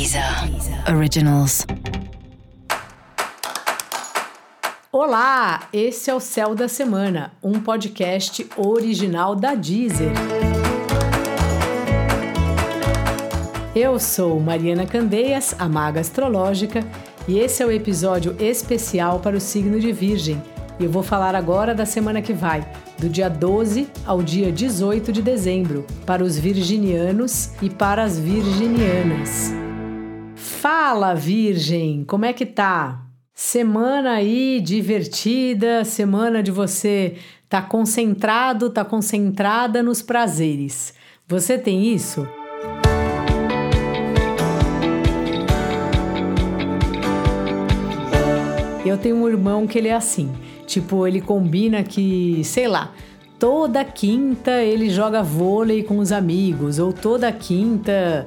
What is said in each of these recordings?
Deezer Originals. Olá, esse é o Céu da Semana, um podcast original da Deezer. Eu sou Mariana Candeias, a maga astrológica, e esse é o episódio especial para o signo de Virgem. E eu vou falar agora da semana que vai, do dia 12 ao dia 18 de dezembro, para os virginianos e para as virginianas. Fala, Virgem, como é que tá? Semana aí divertida, semana de você tá concentrado, tá concentrada nos prazeres. Você tem isso? Eu tenho um irmão que ele é assim. Tipo, ele combina que, sei lá, toda quinta ele joga vôlei com os amigos, ou toda quinta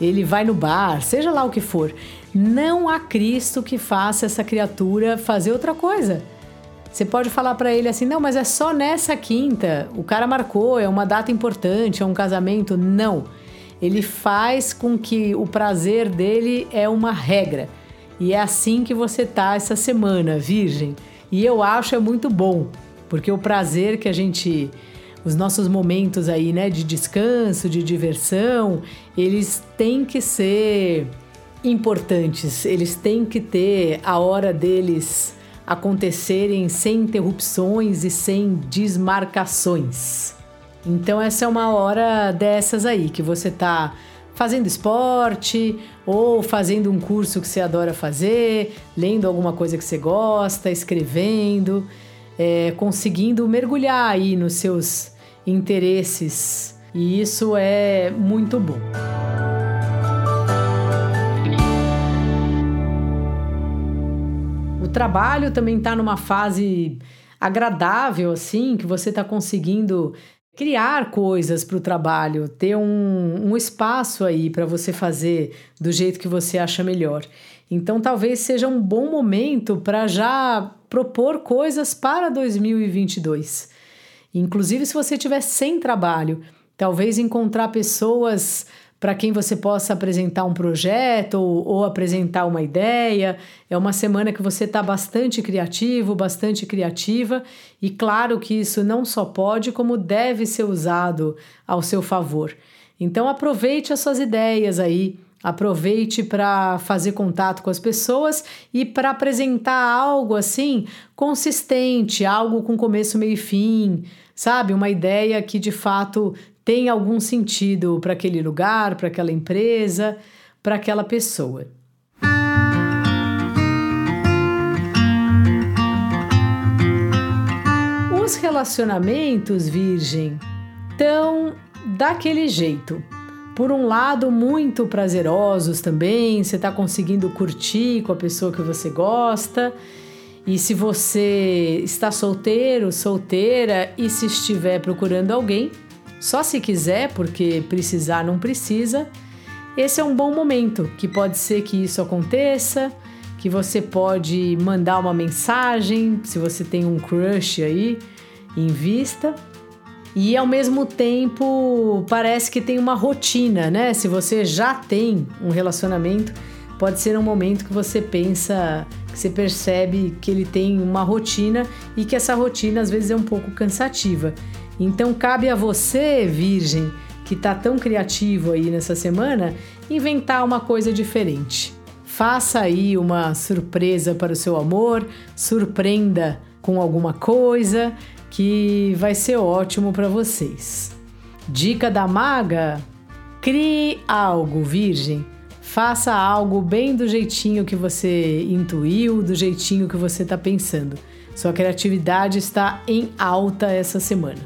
ele vai no bar, seja lá o que for. Não há Cristo que faça essa criatura fazer outra coisa. Você pode falar para ele assim: não, mas é só nessa quinta. O cara marcou, é uma data importante, é um casamento. Não. Ele faz com que o prazer dele é uma regra. E é assim que você tá essa semana, Virgem. E eu acho é muito bom, porque o prazer que a gente os nossos momentos aí, né, de descanso, de diversão, eles têm que ser importantes, eles têm que ter a hora deles acontecerem sem interrupções e sem desmarcações. Então essa é uma hora dessas aí que você tá fazendo esporte ou fazendo um curso que você adora fazer, lendo alguma coisa que você gosta, escrevendo, é, conseguindo mergulhar aí nos seus interesses e isso é muito bom. O trabalho também está numa fase agradável, assim, que você está conseguindo criar coisas para o trabalho, ter um, um espaço aí para você fazer do jeito que você acha melhor. Então, talvez seja um bom momento para já propor coisas para 2022. Inclusive, se você estiver sem trabalho, talvez encontrar pessoas para quem você possa apresentar um projeto ou, ou, apresentar uma ideia. É uma semana que você está bastante criativo, bastante criativa, e claro que isso não só pode, como deve ser usado ao seu favor. Então aproveite as suas ideias aí. Aproveite para fazer contato com as pessoas e para apresentar algo assim consistente, algo com começo, meio e fim, sabe? Uma ideia que de fato tem algum sentido para aquele lugar, para aquela empresa, para aquela pessoa. Os relacionamentos, Virgem, estão daquele jeito. Por um lado, muito prazerosos também, você está conseguindo curtir com a pessoa que você gosta. E se você está solteiro, solteira e se estiver procurando alguém, só se quiser, porque precisar não precisa. Esse é um bom momento, que pode ser que isso aconteça, que você pode mandar uma mensagem, se você tem um crush aí em vista. E ao mesmo tempo, parece que tem uma rotina, né? Se você já tem um relacionamento, pode ser um momento que você pensa, que você percebe que ele tem uma rotina e que essa rotina às vezes é um pouco cansativa. Então cabe a você, virgem, que está tão criativo aí nessa semana, inventar uma coisa diferente. Faça aí uma surpresa para o seu amor, surpreenda com alguma coisa que vai ser ótimo para vocês. Dica da maga: crie algo, virgem. Faça algo bem do jeitinho que você intuiu, do jeitinho que você está pensando. Sua criatividade está em alta essa semana.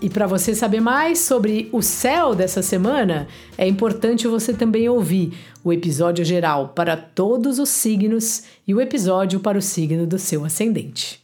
E para você saber mais sobre o céu dessa semana, é importante você também ouvir o episódio geral para todos os signos e o episódio para o signo do seu ascendente.